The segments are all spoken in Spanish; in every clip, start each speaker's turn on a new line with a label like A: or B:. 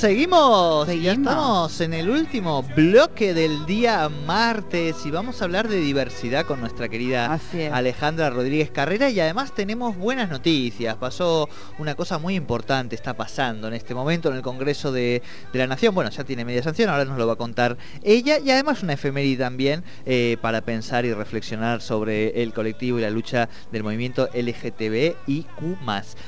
A: Seguimos, ya estamos en el último bloque del día martes y vamos a hablar de diversidad con nuestra querida Alejandra Rodríguez Carrera y además tenemos buenas noticias. Pasó una cosa muy importante, está pasando en este momento en el Congreso de, la Nación. Bueno, ya tiene media sanción, ahora nos lo va a contar ella y además una efeméride también eh, para pensar y reflexionar sobre el colectivo y la lucha del movimiento LGTBIQ+.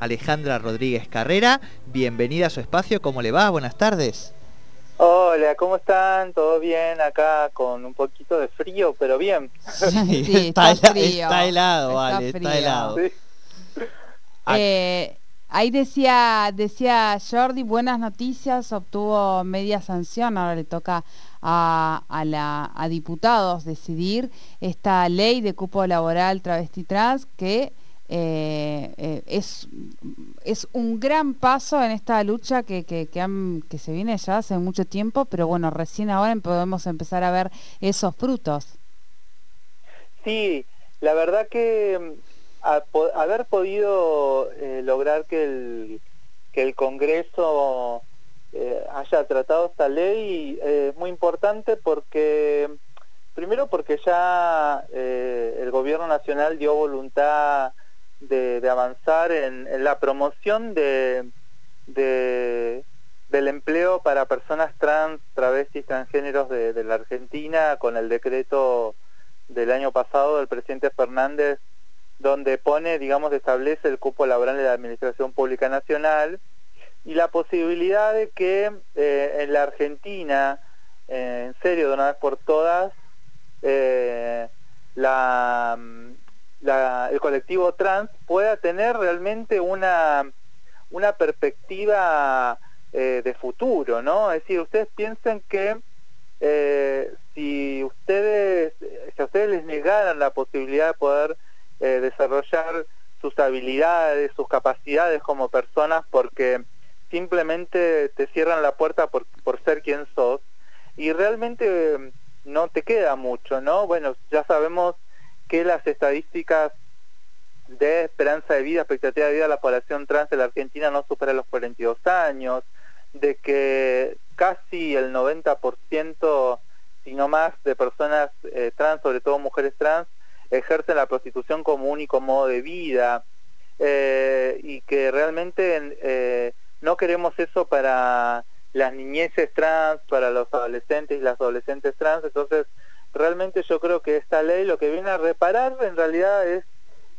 A: Alejandra Rodríguez Carrera, bienvenida a su espacio, ¿cómo le va? Buenas tardes.
B: Hola, ¿cómo están? ¿Todo bien? Acá con un poquito de frío, pero bien.
A: Sí, está, frío. está, helado, vale, está helado.
C: Eh, ahí decía, decía Jordi, buenas noticias, obtuvo media sanción, ahora le toca a, a, la, a diputados decidir esta ley de cupo laboral travesti trans que eh, eh, es, es un gran paso en esta lucha que, que, que, se viene ya hace mucho tiempo, pero bueno, recién ahora podemos empezar a ver esos frutos.
B: Sí, la verdad que mm, haber podido eh, lograr que el, que el Congreso haya tratado esta ley es muy importante porque, primero porque ya el gobierno nacional dio voluntad de, avanzar en, la promoción de, del empleo para personas trans, travestis, transgéneros de, la Argentina con el decreto del año pasado del presidente Fernández donde pone, digamos, establece el cupo laboral de la Administración Pública Nacional y la posibilidad de que eh, en la Argentina, eh, en serio, de una vez por todas, eh, la, el colectivo trans pueda tener realmente una, una perspectiva eh, de futuro, ¿no? Es decir, ustedes piensen que eh, si ustedes, si a ustedes les negaran la posibilidad de poder eh, desarrollar sus habilidades, sus capacidades como personas, porque simplemente te cierran la puerta por, por ser quien sos, y realmente no te queda mucho, ¿no? Bueno, ya sabemos que las estadísticas de esperanza de vida, expectativa de vida de la población trans de la Argentina no supera los 42 años, de que casi el 90%, si no más, de personas eh, trans, sobre todo mujeres trans, ejercen la prostitución como único modo de vida eh, y que realmente eh, no queremos eso para las niñeces trans, para los adolescentes y las adolescentes trans, entonces realmente yo creo que esta ley lo que viene a reparar en realidad es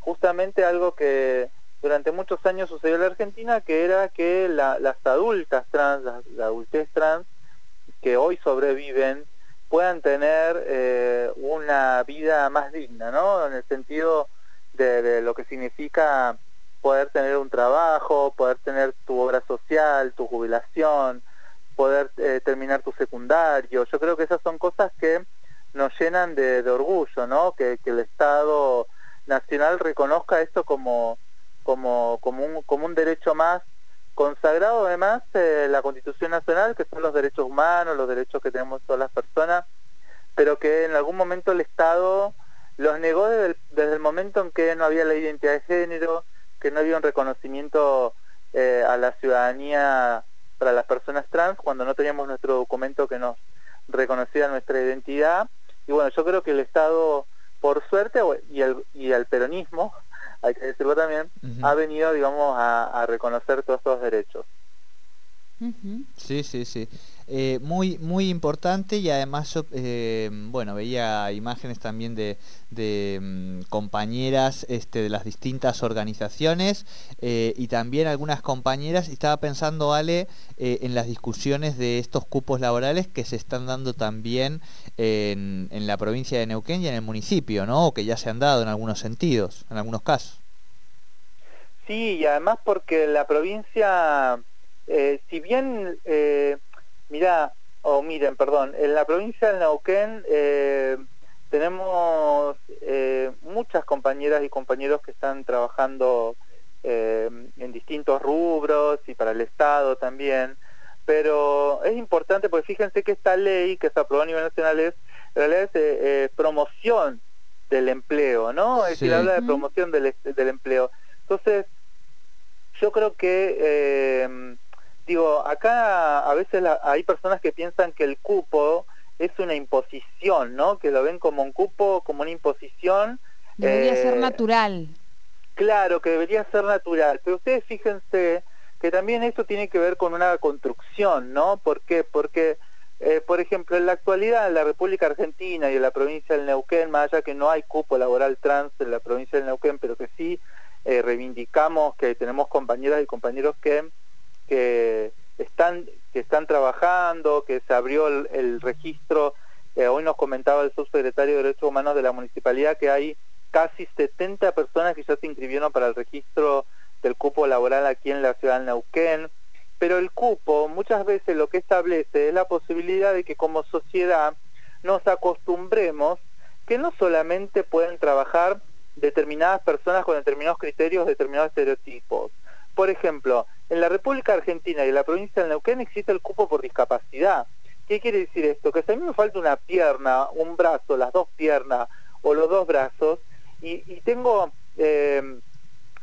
B: justamente algo que durante muchos años sucedió en la Argentina, que era que las adultas trans, la, adultez trans, que hoy sobreviven, puedan tener eh, una vida más digna, ¿no? En el sentido de, lo que significa poder tener un trabajo, poder tener tu obra social, tu jubilación, poder eh, terminar tu secundario. Yo creo que esas son cosas que nos llenan de, orgullo, ¿no? Que, el Estado nacional reconozca esto como, como, como, un, como un derecho más consagrado además eh, la Constitución Nacional, que son los derechos humanos, los derechos que tenemos todas las personas, pero que en algún momento el Estado los negó desde el, momento en que no había la identidad de género, que no había un reconocimiento eh, a la ciudadanía para las personas trans, cuando no teníamos nuestro documento que nos reconociera nuestra identidad y bueno, yo creo que el Estado, por suerte, y el, y el peronismo, hay que decirlo también, ha venido, digamos, a, reconocer todos estos derechos.
A: Sí, sí, sí. Eh, muy, muy importante y además yo, eh, bueno, veía imágenes también de, mm, compañeras este, de las distintas organizaciones eh, y también algunas compañeras, y estaba pensando, Ale, en las discusiones de estos cupos laborales que se están dando también en, en la provincia de Neuquén y en el municipio, ¿no? O que ya se han dado en algunos sentidos, en algunos casos.
B: Sí, y además porque la provincia, si bien Mira, o miren, perdón, en la provincia de Neuquén eh, tenemos eh, muchas compañeras y compañeros que están trabajando eh, en distintos rubros y para el Estado también, pero es importante porque fíjense que esta ley que se aprobó a nivel nacional es, en realidad es promoción del empleo, ¿no? Es decir, habla de promoción del, del empleo. Entonces, yo creo que digo, acá a veces hay personas que piensan que el cupo es una imposición, ¿no? Que lo ven como un cupo, como una imposición.
C: Debería ser eh, natural.
B: Claro, que debería ser natural. Pero ustedes fíjense que también esto tiene que ver con una construcción, ¿no? ¿Por qué? Porque, eh, por ejemplo, en la actualidad en la República Argentina y en la provincia del Neuquén, más allá que no hay cupo laboral trans en la provincia del Neuquén, pero que sí eh, reivindicamos que tenemos compañeras y compañeros que, que están que están trabajando, que se abrió el, registro, eh, hoy nos comentaba el subsecretario de Derechos Humanos de la Municipalidad que hay casi 70 personas que ya se inscribieron para el registro del cupo laboral aquí en la ciudad de Neuquén, pero el cupo muchas veces lo que establece es la posibilidad de que como sociedad nos acostumbremos que no solamente pueden trabajar determinadas personas con determinados criterios, determinados estereotipos. Por ejemplo, en la República Argentina y en la provincia de Neuquén existe el cupo por discapacidad. ¿Qué quiere decir esto? Que si a mí me falta una pierna, un brazo, las dos piernas o los dos brazos, y, tengo eh,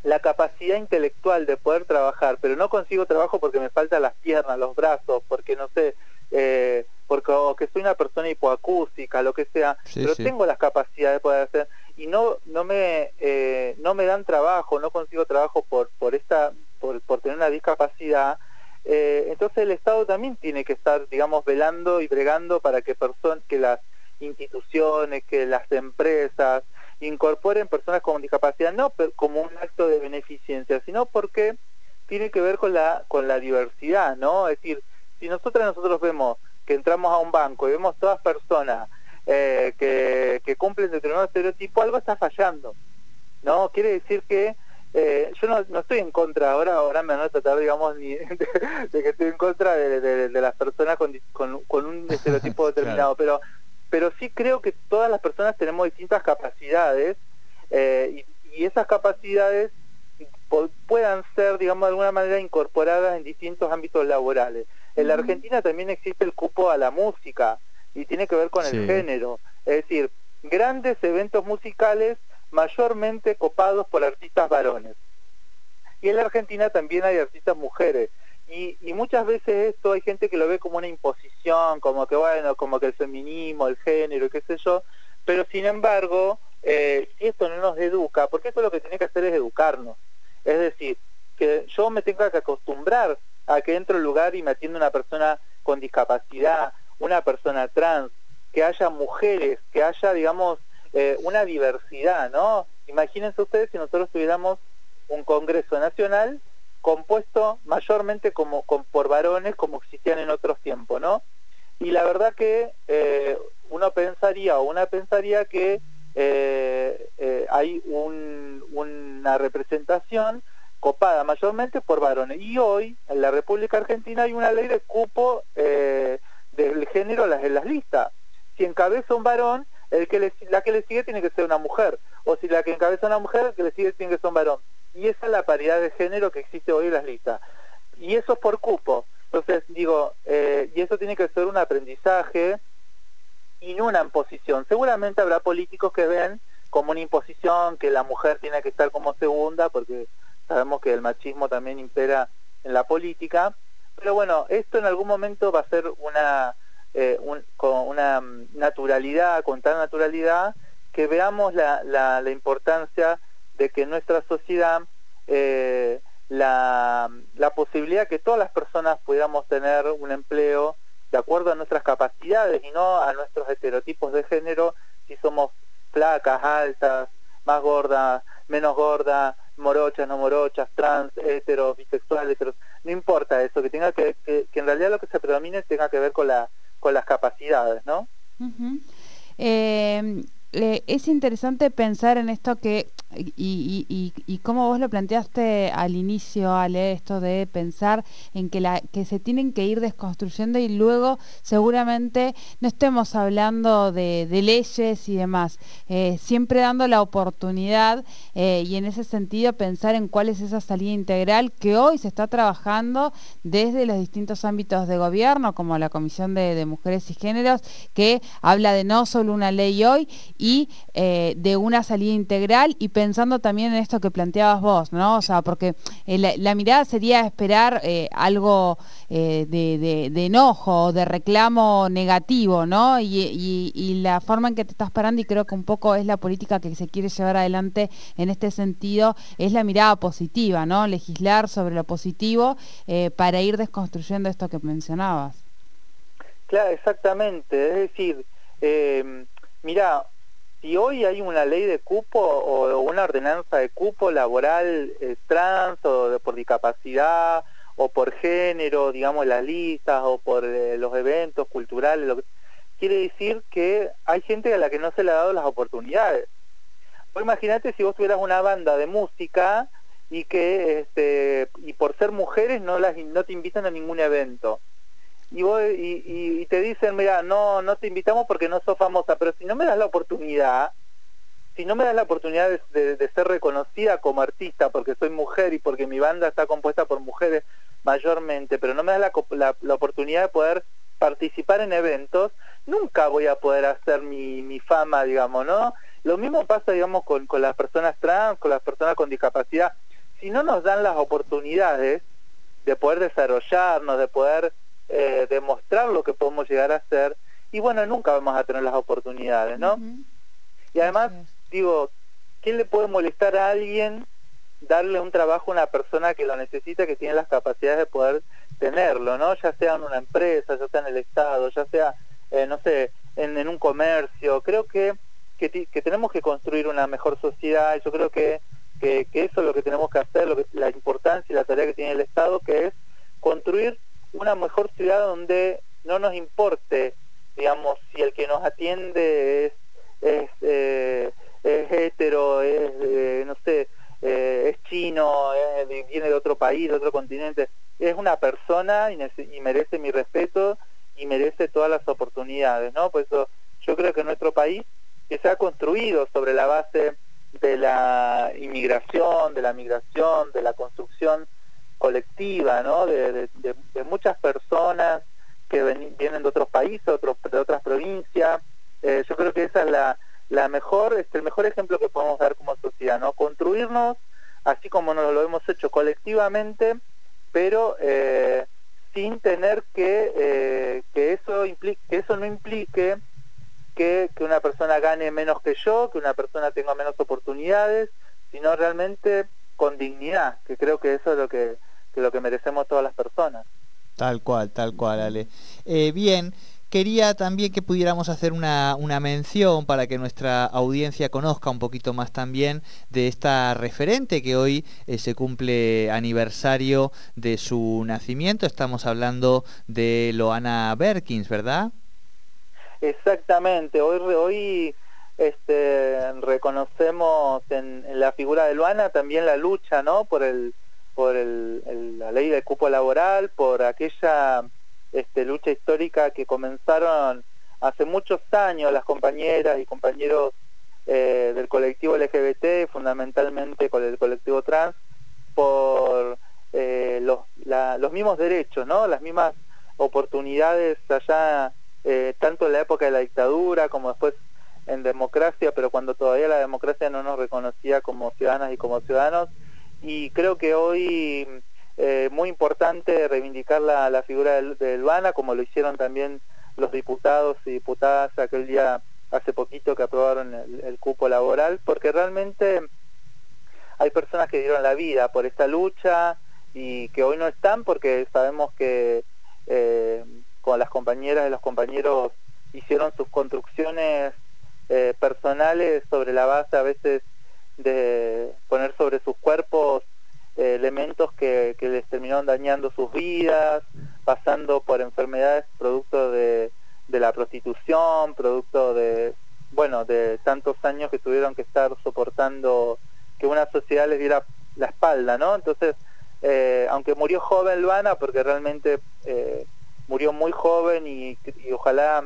B: la capacidad intelectual de poder trabajar, pero no consigo trabajo porque me faltan las piernas, los brazos, porque no sé, eh, porque o que soy una persona hipoacústica, lo que sea, pero tengo las capacidades de poder hacer y no no me eh, no me dan trabajo, no consigo trabajo por por esta por, por tener una discapacidad. Eh, entonces el Estado también tiene que estar, digamos, velando y bregando para que que las instituciones, que las empresas, incorporen personas con discapacidad no como un acto de beneficencia, sino porque tiene que ver con la con la diversidad, ¿no? Es decir, si nosotros nosotros vemos que entramos a un banco y vemos todas personas eh, que, que cumplen determinado estereotipo, algo está fallando, ¿no? Quiere decir que eh, yo no, no, estoy en contra ahora, ahora me van a tratar, digamos, ni de, que estoy en contra de, las personas con, con, un estereotipo determinado, pero pero sí creo que todas las personas tenemos distintas capacidades eh, y, esas capacidades puedan ser, digamos, de alguna manera incorporadas en distintos ámbitos laborales. En la Argentina también existe el cupo a la música y tiene que ver con el género. Es decir, grandes eventos musicales mayormente copados por artistas varones. Y en la Argentina también hay artistas mujeres. Y, muchas veces esto hay gente que lo ve como una imposición, como que bueno, como que el feminismo, el género, qué sé yo, pero sin embargo, eh, si esto no nos educa, porque esto lo que tiene que hacer es educarnos. Es decir, que yo me tenga que acostumbrar a que entro al lugar y me atienda una persona con discapacidad, una persona trans, que haya mujeres, que haya, digamos, eh, una diversidad, ¿no? Imagínense ustedes si nosotros tuviéramos un Congreso Nacional compuesto mayormente como, por varones como existían en otros tiempos, ¿no? Y la verdad que eh, uno pensaría o una pensaría que eh, hay una representación copada mayormente por varones. Y hoy en la República Argentina hay una ley de cupo del género en las listas. Si encabeza un varón, el que la que le sigue tiene que ser una mujer. O si la que encabeza una mujer, el que le sigue tiene que ser un varón y esa es la paridad de género que existe hoy en las listas. Y eso es por cupo. Entonces, digo, eh, y eso tiene que ser un aprendizaje y no una imposición. Seguramente habrá políticos que ven como una imposición que la mujer tiene que estar como segunda, porque sabemos que el machismo también impera en la política. Pero bueno, esto en algún momento va a ser una, eh, con una naturalidad, con tal naturalidad, que veamos la, la, la importancia de que en nuestra sociedad eh, la, la posibilidad que todas las personas pudiéramos tener un empleo de acuerdo a nuestras capacidades y no a nuestros estereotipos de género, si somos flacas, altas, más gordas, menos gordas, morochas, no morochas, trans, heteros, bisexuales, heteros, no importa eso, que tenga que, que, en realidad lo que se predomine tenga que ver con la con las capacidades, ¿no?
C: Es interesante pensar en esto que, y, y, y, como vos lo planteaste al inicio, Ale, esto de pensar en que, la, que se tienen que ir desconstruyendo y luego seguramente no estemos hablando de, leyes y demás, eh, siempre dando la oportunidad eh, y en ese sentido pensar en cuál es esa salida integral que hoy se está trabajando desde los distintos ámbitos de gobierno, como la Comisión de Mujeres y Géneros, que habla de no solo una ley hoy, y eh, de una salida integral y pensando también en esto que planteabas vos, ¿no? O sea, porque la, mirada sería esperar algo de, enojo, de reclamo negativo, ¿no? Y, la forma en que te estás parando, y creo que un poco es la política que se quiere llevar adelante en este sentido, es la mirada positiva, ¿no? Legislar sobre lo positivo para ir desconstruyendo esto que mencionabas.
B: Claro, exactamente. Es decir, eh, mira, si hoy hay una ley de cupo o una ordenanza de cupo laboral eh, trans o por discapacidad o por género, digamos las listas o por eh, los eventos culturales, quiere decir que hay gente a la que no se le ha dado las oportunidades. Pues imagínate si vos tuvieras una banda de música y que este, y por ser mujeres no las no te invitan a ningún evento y, y, te dicen, mira, no, no te invitamos porque no sos famosa, pero si no me das la oportunidad, si no me das la oportunidad de, ser reconocida como artista porque soy mujer y porque mi banda está compuesta por mujeres mayormente, pero no me das la, la, oportunidad de poder participar en eventos, nunca voy a poder hacer mi, mi fama, digamos, ¿no? Lo mismo pasa, digamos, con, con las personas trans, con las personas con discapacidad. Si no nos dan las oportunidades de poder desarrollarnos, de poder eh, demostrar lo que podemos llegar a hacer y bueno, nunca vamos a tener las oportunidades, ¿no? Y además, digo, ¿qué le puede molestar a alguien darle un trabajo a una persona que lo necesita, que tiene las capacidades de poder tenerlo, ¿no? Ya sea en una empresa, ya sea en el Estado, ya sea, eh, no sé, en, un comercio. Creo que, que, tenemos que construir una mejor sociedad. Yo creo que, que, eso es lo que tenemos que hacer, lo que, la importancia y la tarea que tiene el Estado, que es construir una mejor ciudad donde no nos importe, digamos, si el que nos atiende es, es, eh, es hetero, es, eh, no sé, eh, es chino, viene de otro país, de otro continente, es una persona y, y, merece mi respeto y merece todas las oportunidades, ¿no? Por eso yo creo que nuestro país, que se ha construido sobre la base de la inmigración, de la migración, de la construcción colectiva, ¿no? De, muchas personas que vienen de otros países, de otras provincias. Eh, yo creo que esa es la, la mejor, es el mejor ejemplo que podemos dar como sociedad, ¿no? Construirnos así como nos lo hemos hecho colectivamente, pero eh, sin tener que, eh, que, eso implique, que eso no implique que, que, una persona gane menos que yo, que una persona tenga menos oportunidades, sino realmente con dignidad, que creo que eso es lo que que lo que merecemos todas las personas.
A: Tal cual, tal cual, Ale. Eh, bien, quería también que pudiéramos hacer una, una, mención para que nuestra audiencia conozca un poquito más también de esta referente que hoy eh, se cumple aniversario de su nacimiento. Estamos hablando de Loana Berkins, ¿verdad?
B: Exactamente, hoy, hoy este, reconocemos en, en la figura de Loana también la lucha ¿no? por el por la ley del cupo laboral, por aquella este, lucha histórica que comenzaron hace muchos años las compañeras y compañeros eh, del colectivo LGBT, fundamentalmente con el colectivo trans, por eh, los, mismos derechos, ¿no? las mismas oportunidades allá, eh, tanto en la época de la dictadura como después en democracia, pero cuando todavía la democracia no nos reconocía como ciudadanas y como ciudadanos, y creo que hoy eh, muy importante reivindicar la, figura de, de como lo hicieron también los diputados y diputadas aquel día hace poquito que aprobaron el, cupo laboral, porque realmente hay personas que dieron la vida por esta lucha y que hoy no están porque sabemos que eh, con las compañeras y los compañeros hicieron sus construcciones eh, personales sobre la base a veces de poner sobre sus cuerpos eh, elementos que, les terminaron dañando sus vidas, pasando por enfermedades producto de, la prostitución, producto de, bueno, de tantos años que tuvieron que estar soportando que una sociedad les diera la espalda, ¿no? Entonces, eh, aunque murió joven Luana, porque realmente eh, murió muy joven y, y, ojalá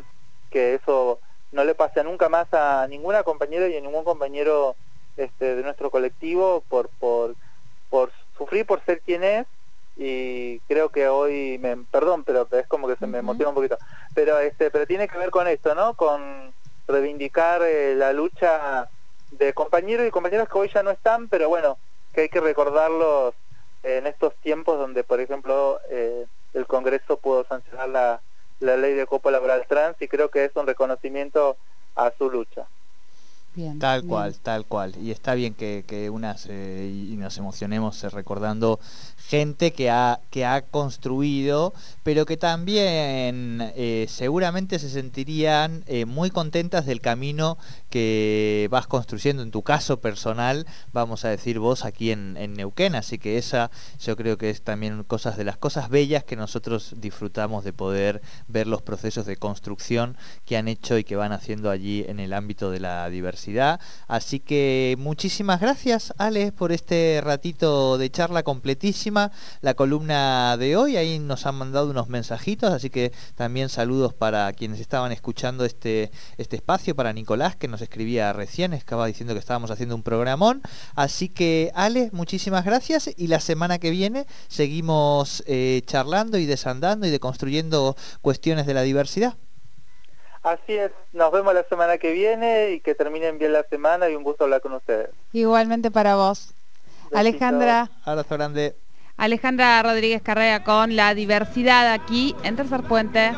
B: que eso no le pase nunca más a ninguna compañera y a ningún compañero este, de nuestro colectivo por, por, por sufrir por ser quien es y creo que hoy me perdón pero es como que se me emociona un poquito. Pero este pero tiene que ver con esto no con reivindicar eh, la lucha de compañeros y compañeras que hoy ya no están, pero bueno, que hay que recordarlos en estos tiempos donde, por ejemplo, eh, el Congreso pudo sancionar la, la ley de cupo laboral trans y creo que es un reconocimiento a su lucha
A: tal cual, tal cual. Y está bien que, que unas eh, y nos emocionemos eh, recordando gente que ha, que ha construido, pero que también eh, seguramente se sentirían muy contentas del camino que vas construyendo en tu caso personal, vamos a decir vos aquí en, en Neuquén. Así que esa yo creo que es también cosas de las cosas bellas que nosotros disfrutamos de poder ver los procesos de construcción que han hecho y que van haciendo allí en el ámbito de la diversidad Así que muchísimas gracias, Ale, por este ratito de charla completísima. La columna de hoy, ahí nos han mandado unos mensajitos, así que también saludos para quienes estaban escuchando este, este espacio, para Nicolás, que nos escribía recién, estaba diciendo que estábamos haciendo un programón. Así que, Ale, muchísimas gracias y la semana que viene seguimos eh, charlando y desandando y deconstruyendo cuestiones de la diversidad.
B: Así es, nos vemos la semana que viene y que terminen bien la semana y un gusto hablar con ustedes.
C: Igualmente para vos. Alejandra.
A: Abrazo grande.
C: Alejandra Rodríguez Carrera con la diversidad aquí en Tercer Puente.